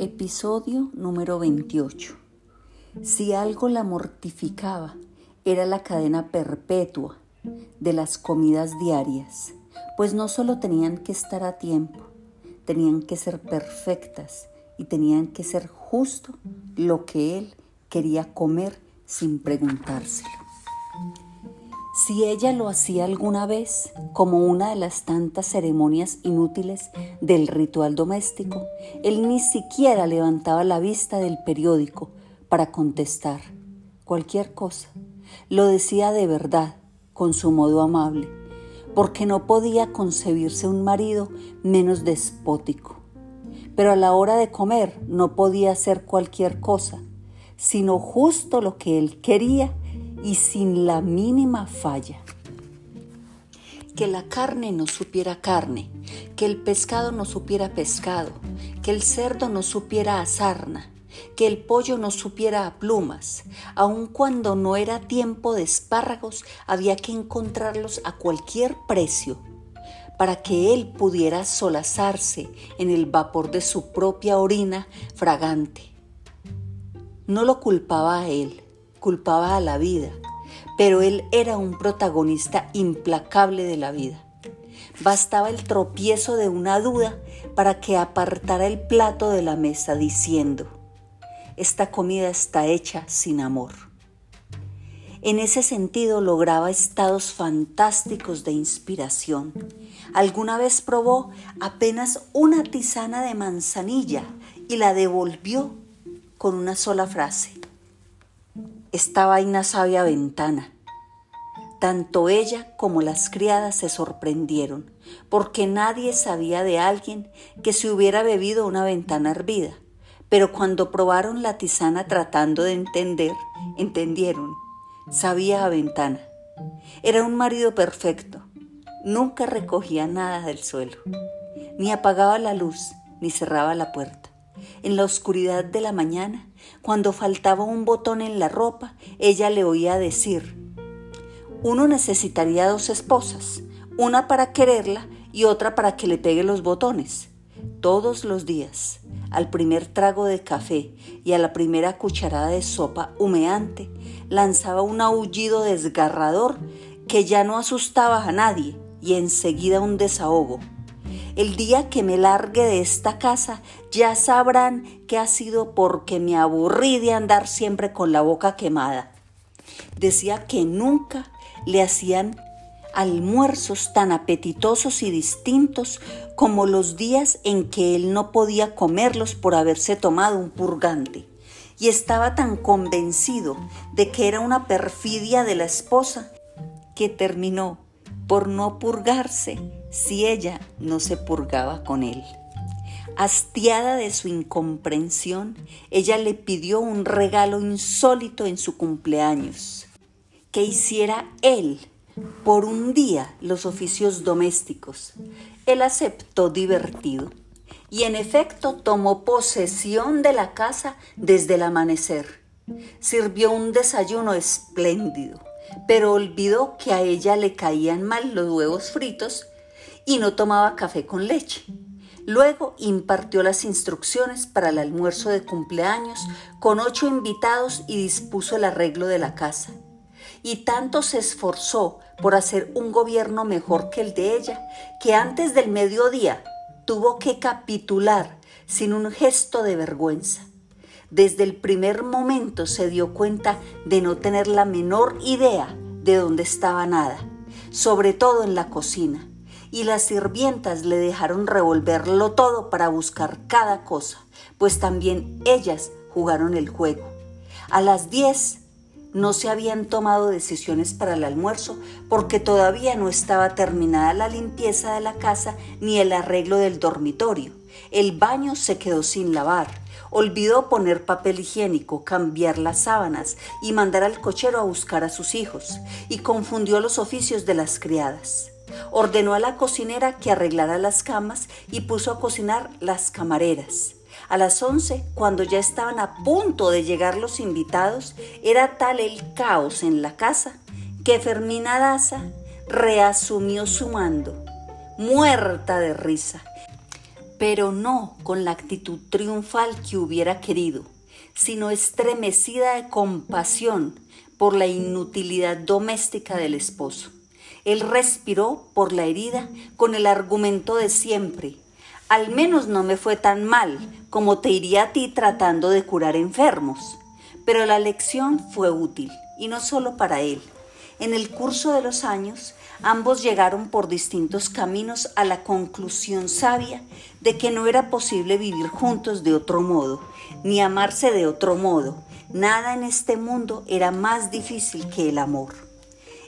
Episodio número 28. Si algo la mortificaba, era la cadena perpetua de las comidas diarias, pues no solo tenían que estar a tiempo, tenían que ser perfectas y tenían que ser justo lo que él quería comer sin preguntárselo. Si ella lo hacía alguna vez como una de las tantas ceremonias inútiles del ritual doméstico, él ni siquiera levantaba la vista del periódico para contestar cualquier cosa. Lo decía de verdad, con su modo amable, porque no podía concebirse un marido menos despótico. Pero a la hora de comer no podía hacer cualquier cosa, sino justo lo que él quería y sin la mínima falla. Que la carne no supiera carne, que el pescado no supiera pescado, que el cerdo no supiera a sarna, que el pollo no supiera a plumas. Aun cuando no era tiempo de espárragos, había que encontrarlos a cualquier precio para que él pudiera solazarse en el vapor de su propia orina fragante. No lo culpaba a él, culpaba a la vida, pero él era un protagonista implacable de la vida. Bastaba el tropiezo de una duda para que apartara el plato de la mesa diciendo, esta comida está hecha sin amor. En ese sentido lograba estados fantásticos de inspiración. Alguna vez probó apenas una tisana de manzanilla y la devolvió con una sola frase. Esta vaina sabia ventana. Tanto ella como las criadas se sorprendieron, porque nadie sabía de alguien que se hubiera bebido una ventana hervida. Pero cuando probaron la tisana tratando de entender, entendieron. Sabía a ventana. Era un marido perfecto. Nunca recogía nada del suelo, ni apagaba la luz, ni cerraba la puerta. En la oscuridad de la mañana, cuando faltaba un botón en la ropa, ella le oía decir, uno necesitaría dos esposas, una para quererla y otra para que le pegue los botones. Todos los días, al primer trago de café y a la primera cucharada de sopa humeante, lanzaba un aullido desgarrador que ya no asustaba a nadie y enseguida un desahogo el día que me largue de esta casa, ya sabrán que ha sido porque me aburrí de andar siempre con la boca quemada. Decía que nunca le hacían almuerzos tan apetitosos y distintos como los días en que él no podía comerlos por haberse tomado un purgante. Y estaba tan convencido de que era una perfidia de la esposa que terminó por no purgarse si ella no se purgaba con él. Hastiada de su incomprensión, ella le pidió un regalo insólito en su cumpleaños, que hiciera él por un día los oficios domésticos. Él aceptó divertido y en efecto tomó posesión de la casa desde el amanecer. Sirvió un desayuno espléndido pero olvidó que a ella le caían mal los huevos fritos y no tomaba café con leche. Luego impartió las instrucciones para el almuerzo de cumpleaños con ocho invitados y dispuso el arreglo de la casa. Y tanto se esforzó por hacer un gobierno mejor que el de ella, que antes del mediodía tuvo que capitular sin un gesto de vergüenza. Desde el primer momento se dio cuenta de no tener la menor idea de dónde estaba nada, sobre todo en la cocina, y las sirvientas le dejaron revolverlo todo para buscar cada cosa, pues también ellas jugaron el juego. A las diez no se habían tomado decisiones para el almuerzo porque todavía no estaba terminada la limpieza de la casa ni el arreglo del dormitorio. El baño se quedó sin lavar Olvidó poner papel higiénico, cambiar las sábanas y mandar al cochero a buscar a sus hijos, y confundió los oficios de las criadas. Ordenó a la cocinera que arreglara las camas y puso a cocinar las camareras. A las once, cuando ya estaban a punto de llegar los invitados, era tal el caos en la casa que Fermina Daza reasumió su mando, muerta de risa, pero no con la actitud triunfal que hubiera querido, sino estremecida de compasión por la inutilidad doméstica del esposo. Él respiró por la herida con el argumento de siempre. Al menos no me fue tan mal como te iría a ti tratando de curar enfermos. Pero la lección fue útil, y no solo para él. En el curso de los años, ambos llegaron por distintos caminos a la conclusión sabia de que no era posible vivir juntos de otro modo, ni amarse de otro modo. Nada en este mundo era más difícil que el amor.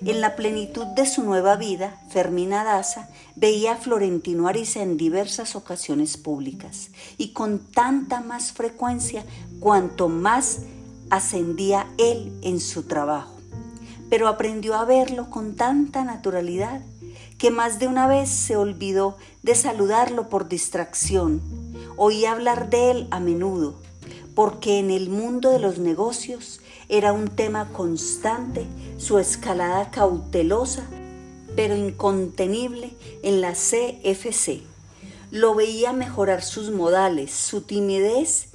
En la plenitud de su nueva vida, Fermina Daza veía a Florentino Ariza en diversas ocasiones públicas y con tanta más frecuencia cuanto más ascendía él en su trabajo. Pero aprendió a verlo con tanta naturalidad que más de una vez se olvidó de saludarlo por distracción. Oía hablar de él a menudo, porque en el mundo de los negocios era un tema constante su escalada cautelosa pero incontenible en la CFC. Lo veía mejorar sus modales, su timidez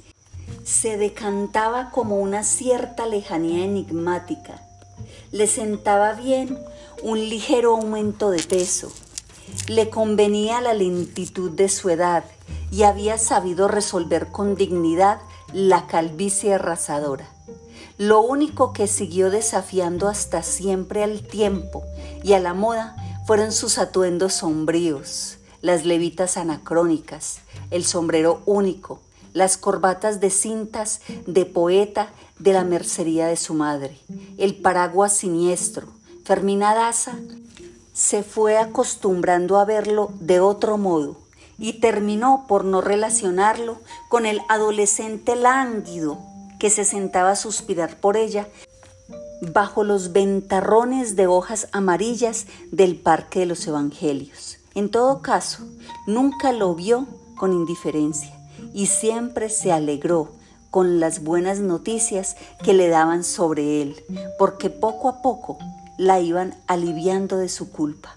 se decantaba como una cierta lejanía enigmática. Le sentaba bien un ligero aumento de peso. Le convenía la lentitud de su edad y había sabido resolver con dignidad la calvicie arrasadora. Lo único que siguió desafiando hasta siempre al tiempo y a la moda fueron sus atuendos sombríos, las levitas anacrónicas, el sombrero único, las corbatas de cintas de poeta de la mercería de su madre, el paraguas siniestro. Fermina Daza se fue acostumbrando a verlo de otro modo y terminó por no relacionarlo con el adolescente lánguido que se sentaba a suspirar por ella bajo los ventarrones de hojas amarillas del Parque de los Evangelios. En todo caso, nunca lo vio con indiferencia y siempre se alegró con las buenas noticias que le daban sobre él, porque poco a poco la iban aliviando de su culpa.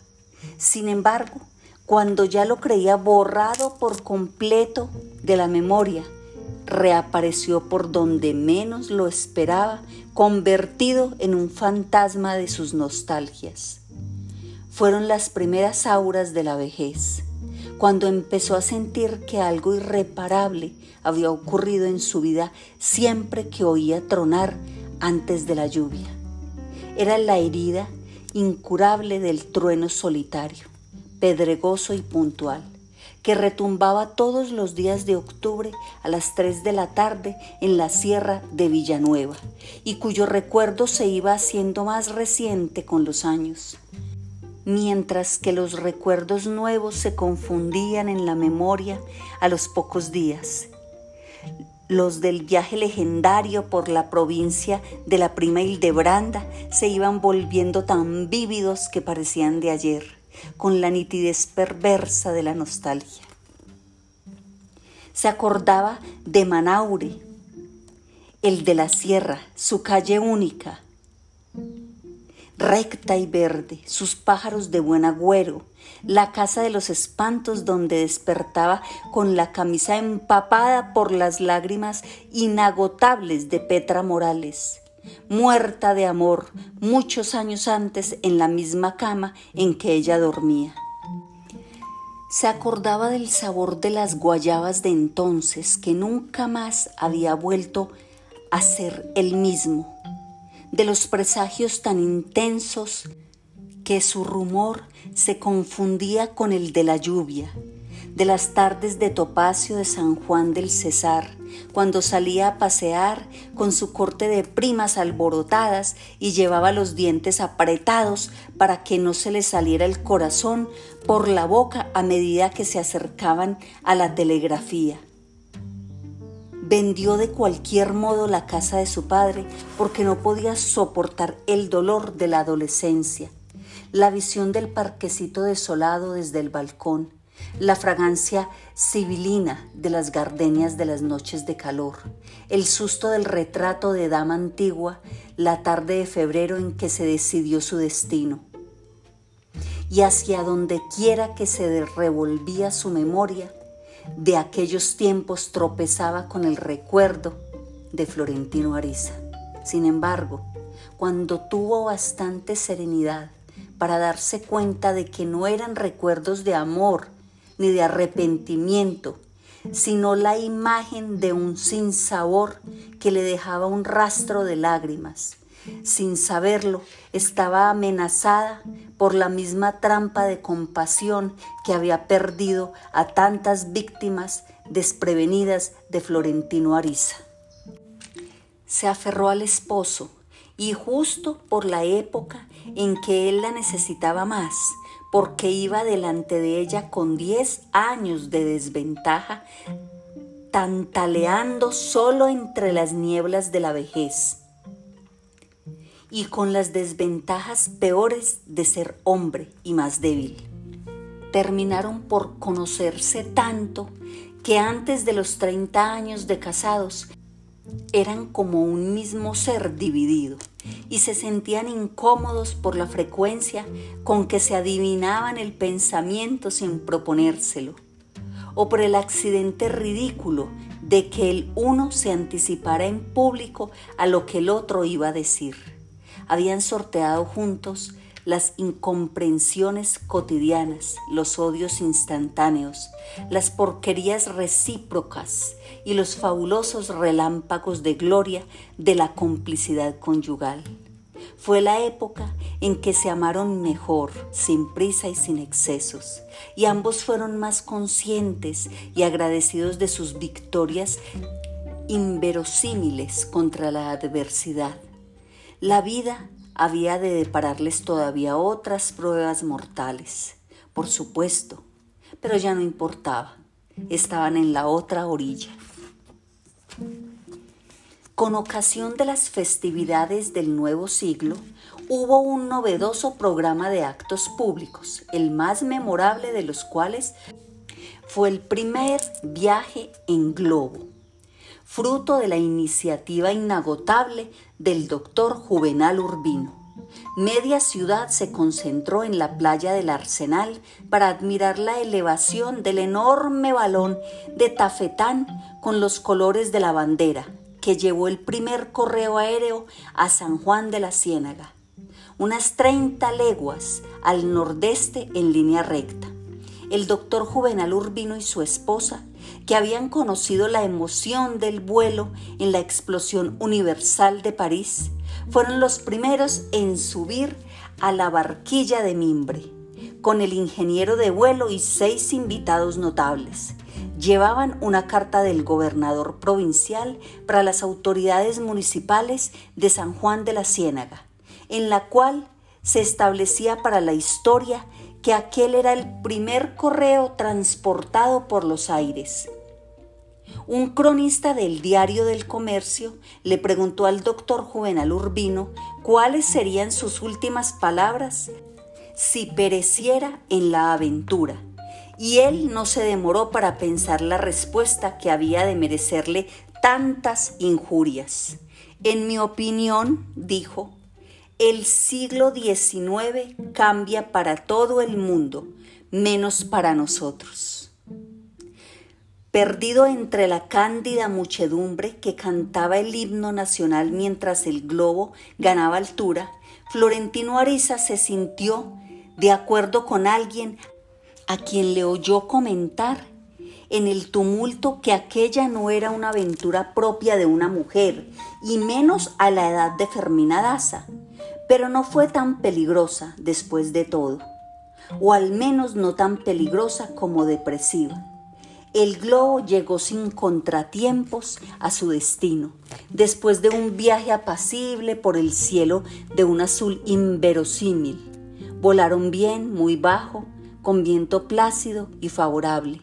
Sin embargo, cuando ya lo creía borrado por completo de la memoria, reapareció por donde menos lo esperaba, convertido en un fantasma de sus nostalgias. Fueron las primeras auras de la vejez, cuando empezó a sentir que algo irreparable había ocurrido en su vida siempre que oía tronar antes de la lluvia. Era la herida incurable del trueno solitario, pedregoso y puntual que retumbaba todos los días de octubre a las 3 de la tarde en la sierra de Villanueva y cuyo recuerdo se iba haciendo más reciente con los años. Mientras que los recuerdos nuevos se confundían en la memoria a los pocos días. Los del viaje legendario por la provincia de la prima Hildebranda se iban volviendo tan vívidos que parecían de ayer con la nitidez perversa de la nostalgia. Se acordaba de Manaure, el de la sierra, su calle única, recta y verde, sus pájaros de buen agüero, la casa de los espantos donde despertaba con la camisa empapada por las lágrimas inagotables de Petra Morales, muerta de amor muchos años antes en la misma cama en que ella dormía. Se acordaba del sabor de las guayabas de entonces que nunca más había vuelto a ser el mismo, de los presagios tan intensos que su rumor se confundía con el de la lluvia, de las tardes de Topacio de San Juan del Cesar, cuando salía a pasear con su corte de primas alborotadas y llevaba los dientes apretados para que no se le saliera el corazón por la boca a medida que se acercaban a la telegrafía. Vendió de cualquier modo la casa de su padre porque no podía soportar el dolor de la adolescencia, la visión del parquecito desolado desde el balcón, la fragancia sibilina de las gardenias de las noches de calor, el susto del retrato de dama antigua la tarde de febrero en que se decidió su destino. Y hacia donde quiera que se revolvía su memoria, de aquellos tiempos tropezaba con el recuerdo de Florentino Ariza. Sin embargo, cuando tuvo bastante serenidad para darse cuenta de que no eran recuerdos de amor ni de arrepentimiento, sino la imagen de un sinsabor que le dejaba un rastro de lágrimas. Sin saberlo, estaba amenazada por la misma trampa de compasión que había perdido a tantas víctimas desprevenidas de Florentino Ariza. Se aferró al esposo y justo por la época en que él la necesitaba más, porque iba delante de ella con 10 años de desventaja, tantaleando solo entre las nieblas de la vejez y con las desventajas peores de ser hombre y más débil. Terminaron por conocerse tanto que antes de los 30 años de casados eran como un mismo ser dividido y se sentían incómodos por la frecuencia con que se adivinaban el pensamiento sin proponérselo, o por el accidente ridículo de que el uno se anticipara en público a lo que el otro iba a decir. Habían sorteado juntos las incomprensiones cotidianas, los odios instantáneos, las porquerías recíprocas y los fabulosos relámpagos de gloria de la complicidad conyugal. Fue la época en que se amaron mejor, sin prisa y sin excesos, y ambos fueron más conscientes y agradecidos de sus victorias inverosímiles contra la adversidad. La vida había de depararles todavía otras pruebas mortales, por supuesto, pero ya no importaba, estaban en la otra orilla. Con ocasión de las festividades del nuevo siglo, hubo un novedoso programa de actos públicos, el más memorable de los cuales fue el primer viaje en globo fruto de la iniciativa inagotable del doctor Juvenal Urbino. Media ciudad se concentró en la playa del Arsenal para admirar la elevación del enorme balón de tafetán con los colores de la bandera que llevó el primer correo aéreo a San Juan de la Ciénaga, unas 30 leguas al nordeste en línea recta. El doctor Juvenal Urbino y su esposa que habían conocido la emoción del vuelo en la explosión universal de París, fueron los primeros en subir a la barquilla de mimbre, con el ingeniero de vuelo y seis invitados notables. Llevaban una carta del gobernador provincial para las autoridades municipales de San Juan de la Ciénaga, en la cual se establecía para la historia que aquel era el primer correo transportado por los aires. Un cronista del diario del comercio le preguntó al doctor Juvenal Urbino cuáles serían sus últimas palabras si pereciera en la aventura, y él no se demoró para pensar la respuesta que había de merecerle tantas injurias. En mi opinión, dijo, el siglo XIX cambia para todo el mundo, menos para nosotros. Perdido entre la cándida muchedumbre que cantaba el himno nacional mientras el globo ganaba altura, Florentino Ariza se sintió de acuerdo con alguien a quien le oyó comentar en el tumulto que aquella no era una aventura propia de una mujer, y menos a la edad de Fermina Daza, pero no fue tan peligrosa después de todo, o al menos no tan peligrosa como depresiva. El globo llegó sin contratiempos a su destino, después de un viaje apacible por el cielo de un azul inverosímil. Volaron bien, muy bajo, con viento plácido y favorable,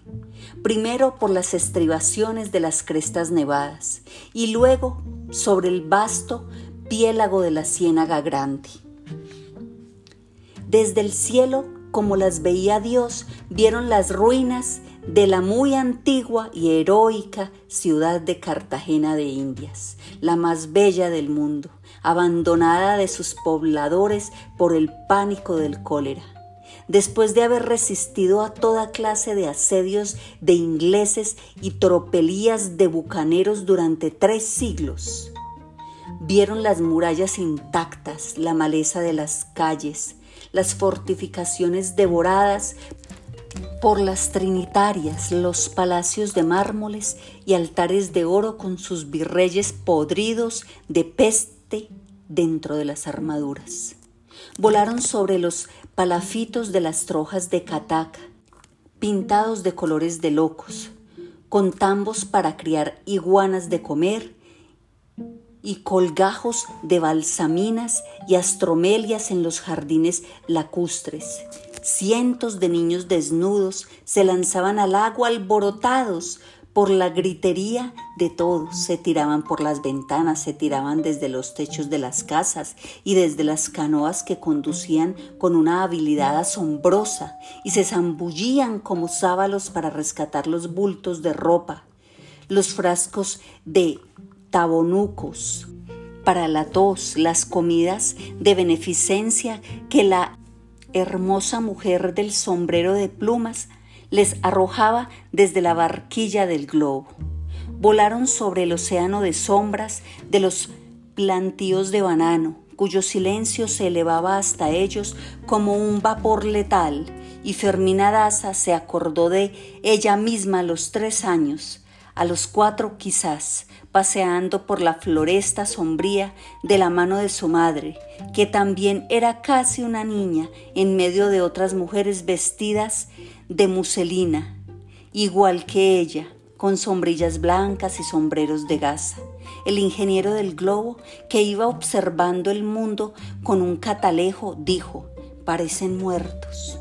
primero por las estribaciones de las crestas nevadas y luego sobre el vasto piélago de la Ciénaga Grande. Desde el cielo, como las veía Dios, vieron las ruinas de la muy antigua y heroica ciudad de Cartagena de Indias, la más bella del mundo, abandonada de sus pobladores por el pánico del cólera. Después de haber resistido a toda clase de asedios de ingleses y tropelías de bucaneros durante tres siglos. Vieron las murallas intactas, la maleza de las calles, las fortificaciones devoradas por las trinitarias, los palacios de mármoles y altares de oro con sus virreyes podridos de peste dentro de las armaduras. Volaron sobre los palafitos de las trojas de cataca, pintados de colores de locos, con tambos para criar iguanas de comer y colgajos de balsaminas y astromelias en los jardines lacustres. Cientos de niños desnudos se lanzaban al agua alborotados por la gritería de todos. Se tiraban por las ventanas, se tiraban desde los techos de las casas y desde las canoas que conducían con una habilidad asombrosa y se zambullían como sábalos para rescatar los bultos de ropa, los frascos de tabonucos para la tos, las comidas de beneficencia que la hermosa mujer del sombrero de plumas les arrojaba desde la barquilla del globo. Volaron sobre el océano de sombras de los plantíos de banano, cuyo silencio se elevaba hasta ellos como un vapor letal, y Fermina Daza se acordó de ella misma a los tres años, a los cuatro quizás, paseando por la floresta sombría de la mano de su madre, que también era casi una niña en medio de otras mujeres vestidas de muselina, igual que ella, con sombrillas blancas y sombreros de gasa. El ingeniero del globo, que iba observando el mundo con un catalejo, dijo, parecen muertos.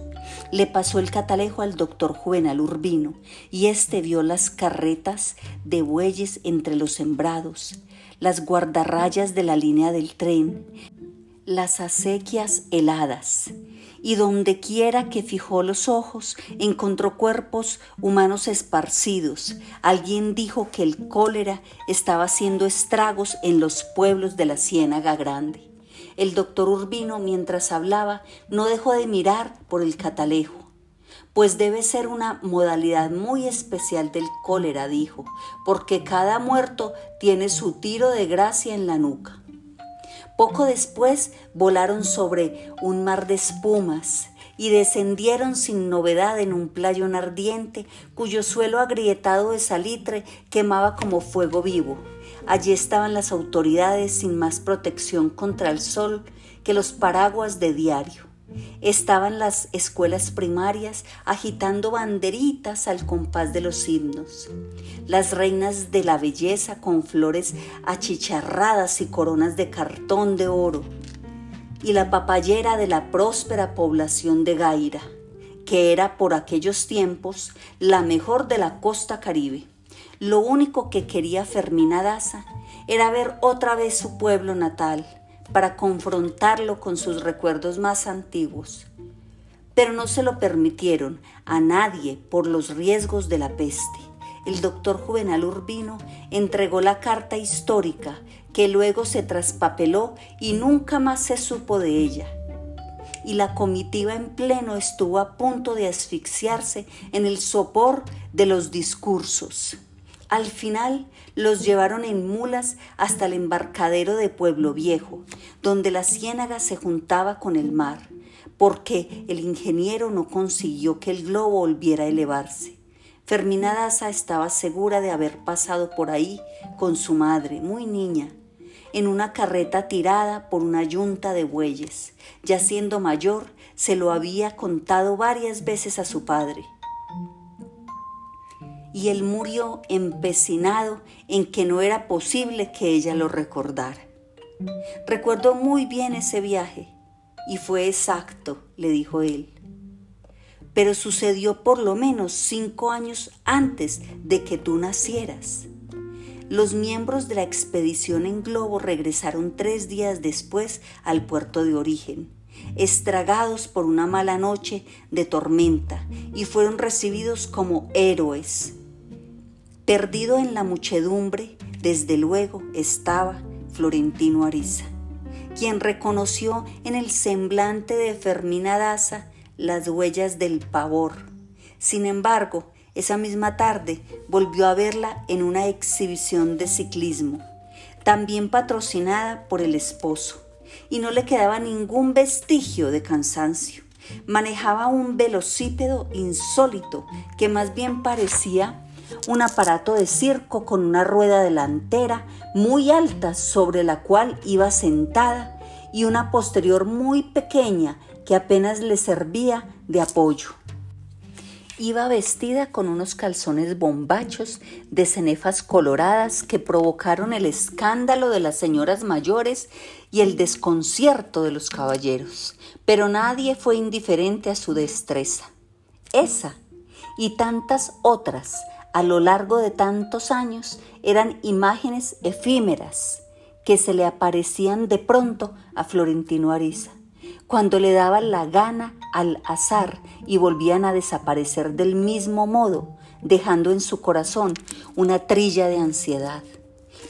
Le pasó el catalejo al doctor Juvenal Urbino y éste vio las carretas de bueyes entre los sembrados, las guardarrayas de la línea del tren, las acequias heladas, y donde quiera que fijó los ojos encontró cuerpos humanos esparcidos. Alguien dijo que el cólera estaba haciendo estragos en los pueblos de la Ciénaga Grande. El doctor Urbino, mientras hablaba, no dejó de mirar por el catalejo. Pues debe ser una modalidad muy especial del cólera, dijo, porque cada muerto tiene su tiro de gracia en la nuca. Poco después volaron sobre un mar de espumas y descendieron sin novedad en un playón ardiente cuyo suelo agrietado de salitre quemaba como fuego vivo. Allí estaban las autoridades sin más protección contra el sol que los paraguas de diario. Estaban las escuelas primarias agitando banderitas al compás de los himnos. Las reinas de la belleza con flores achicharradas y coronas de cartón de oro. Y la papayera de la próspera población de Gaira, que era por aquellos tiempos la mejor de la costa caribe. Lo único que quería Fermina Daza era ver otra vez su pueblo natal para confrontarlo con sus recuerdos más antiguos. Pero no se lo permitieron a nadie por los riesgos de la peste. El doctor Juvenal Urbino entregó la carta histórica que luego se traspapeló y nunca más se supo de ella. Y la comitiva en pleno estuvo a punto de asfixiarse en el sopor de los discursos. Al final los llevaron en mulas hasta el embarcadero de Pueblo Viejo, donde la ciénaga se juntaba con el mar, porque el ingeniero no consiguió que el globo volviera a elevarse. Fermina Daza estaba segura de haber pasado por ahí con su madre, muy niña, en una carreta tirada por una yunta de bueyes. Ya siendo mayor, se lo había contado varias veces a su padre y él murió empecinado en que no era posible que ella lo recordara. Recuerdo muy bien ese viaje y fue exacto, le dijo él. Pero sucedió por lo menos cinco años antes de que tú nacieras. Los miembros de la expedición en globo regresaron tres días después al puerto de origen, estragados por una mala noche de tormenta, y fueron recibidos como héroes Perdido en la muchedumbre, desde luego estaba Florentino Ariza, quien reconoció en el semblante de Fermina Daza las huellas del pavor. Sin embargo, esa misma tarde volvió a verla en una exhibición de ciclismo, también patrocinada por el esposo, y no le quedaba ningún vestigio de cansancio. Manejaba un velocípedo insólito que más bien parecía un aparato de circo con una rueda delantera muy alta sobre la cual iba sentada y una posterior muy pequeña que apenas le servía de apoyo. Iba vestida con unos calzones bombachos de cenefas coloradas que provocaron el escándalo de las señoras mayores y el desconcierto de los caballeros, pero nadie fue indiferente a su destreza. Esa y tantas otras a lo largo de tantos años eran imágenes efímeras que se le aparecían de pronto a Florentino Ariza, cuando le daba la gana al azar y volvían a desaparecer del mismo modo, dejando en su corazón una trilla de ansiedad,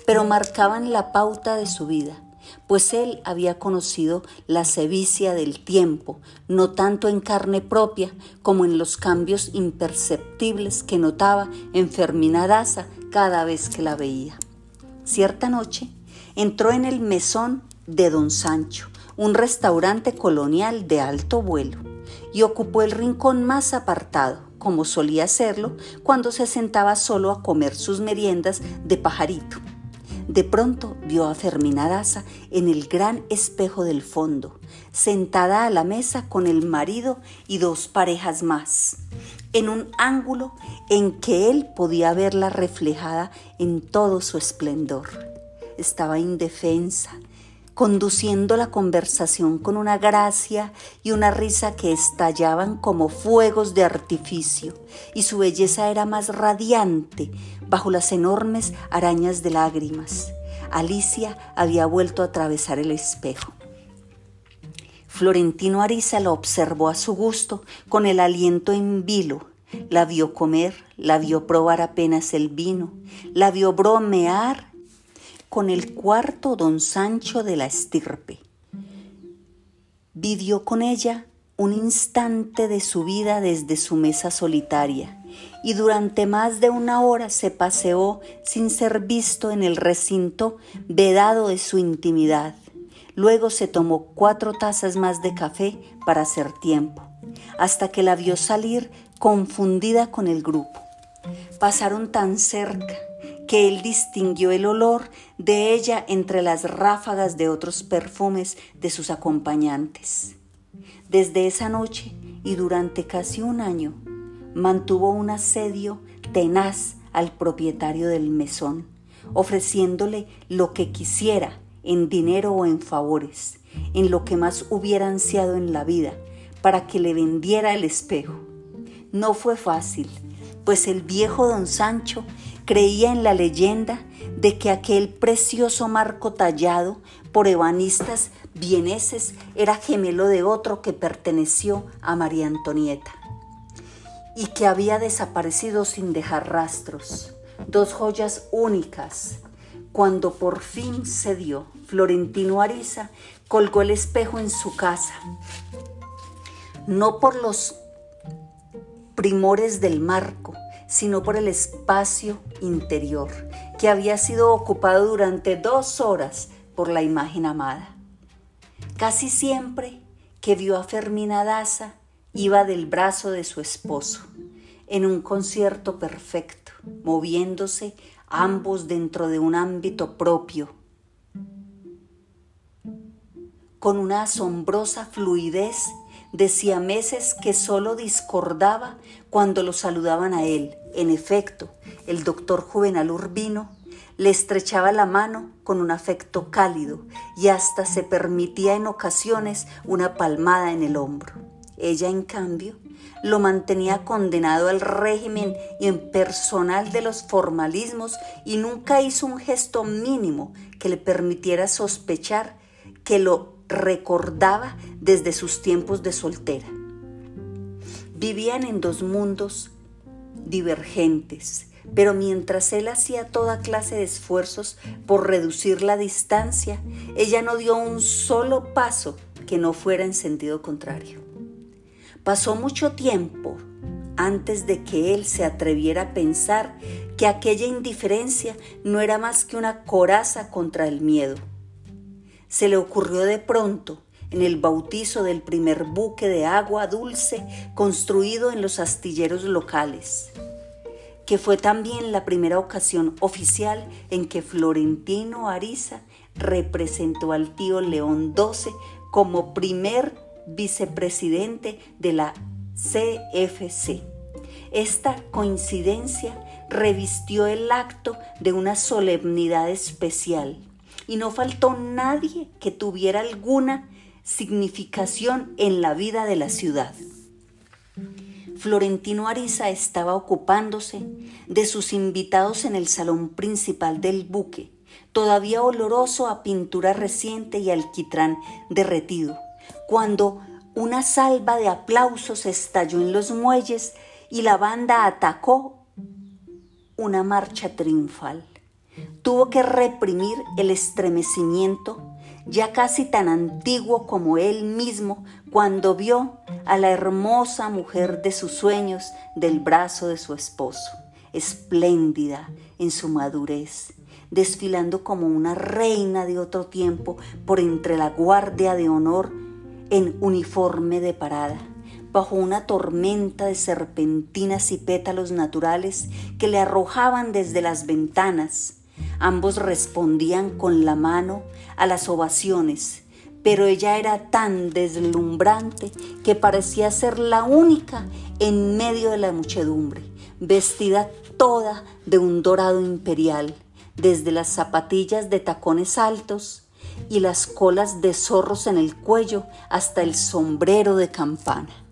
pero marcaban la pauta de su vida pues él había conocido la sevicia del tiempo, no tanto en carne propia como en los cambios imperceptibles que notaba en Fermina Daza cada vez que la veía. Cierta noche entró en el mesón de don Sancho, un restaurante colonial de alto vuelo, y ocupó el rincón más apartado, como solía hacerlo cuando se sentaba solo a comer sus meriendas de pajarito. De pronto vio a Fermina Daza en el gran espejo del fondo, sentada a la mesa con el marido y dos parejas más, en un ángulo en que él podía verla reflejada en todo su esplendor. Estaba indefensa, conduciendo la conversación con una gracia y una risa que estallaban como fuegos de artificio, y su belleza era más radiante bajo las enormes arañas de lágrimas. Alicia había vuelto a atravesar el espejo. Florentino Ariza la observó a su gusto con el aliento en vilo. La vio comer, la vio probar apenas el vino, la vio bromear con el cuarto don Sancho de la estirpe. Vivió con ella un instante de su vida desde su mesa solitaria y durante más de una hora se paseó sin ser visto en el recinto vedado de su intimidad. Luego se tomó cuatro tazas más de café para hacer tiempo, hasta que la vio salir confundida con el grupo. Pasaron tan cerca, que él distinguió el olor de ella entre las ráfagas de otros perfumes de sus acompañantes. Desde esa noche y durante casi un año mantuvo un asedio tenaz al propietario del mesón, ofreciéndole lo que quisiera en dinero o en favores, en lo que más hubiera ansiado en la vida, para que le vendiera el espejo. No fue fácil, pues el viejo don Sancho creía en la leyenda de que aquel precioso marco tallado por ebanistas vieneses era gemelo de otro que perteneció a María Antonieta y que había desaparecido sin dejar rastros, dos joyas únicas. Cuando por fin se dio, Florentino Ariza colgó el espejo en su casa, no por los primores del marco, sino por el espacio interior, que había sido ocupado durante dos horas por la imagen amada. Casi siempre que vio a Fermina Daza, iba del brazo de su esposo, en un concierto perfecto, moviéndose ambos dentro de un ámbito propio, con una asombrosa fluidez Decía meses que solo discordaba cuando lo saludaban a él. En efecto, el doctor Juvenal Urbino le estrechaba la mano con un afecto cálido y hasta se permitía en ocasiones una palmada en el hombro. Ella, en cambio, lo mantenía condenado al régimen impersonal de los formalismos y nunca hizo un gesto mínimo que le permitiera sospechar que lo recordaba desde sus tiempos de soltera. Vivían en dos mundos divergentes, pero mientras él hacía toda clase de esfuerzos por reducir la distancia, ella no dio un solo paso que no fuera en sentido contrario. Pasó mucho tiempo antes de que él se atreviera a pensar que aquella indiferencia no era más que una coraza contra el miedo. Se le ocurrió de pronto en el bautizo del primer buque de agua dulce construido en los astilleros locales, que fue también la primera ocasión oficial en que Florentino Ariza representó al tío León XII como primer vicepresidente de la CFC. Esta coincidencia revistió el acto de una solemnidad especial y no faltó nadie que tuviera alguna significación en la vida de la ciudad. Florentino Ariza estaba ocupándose de sus invitados en el salón principal del buque, todavía oloroso a pintura reciente y alquitrán derretido, cuando una salva de aplausos estalló en los muelles y la banda atacó una marcha triunfal. Tuvo que reprimir el estremecimiento ya casi tan antiguo como él mismo, cuando vio a la hermosa mujer de sus sueños del brazo de su esposo, espléndida en su madurez, desfilando como una reina de otro tiempo por entre la guardia de honor en uniforme de parada, bajo una tormenta de serpentinas y pétalos naturales que le arrojaban desde las ventanas, Ambos respondían con la mano a las ovaciones, pero ella era tan deslumbrante que parecía ser la única en medio de la muchedumbre, vestida toda de un dorado imperial, desde las zapatillas de tacones altos y las colas de zorros en el cuello hasta el sombrero de campana.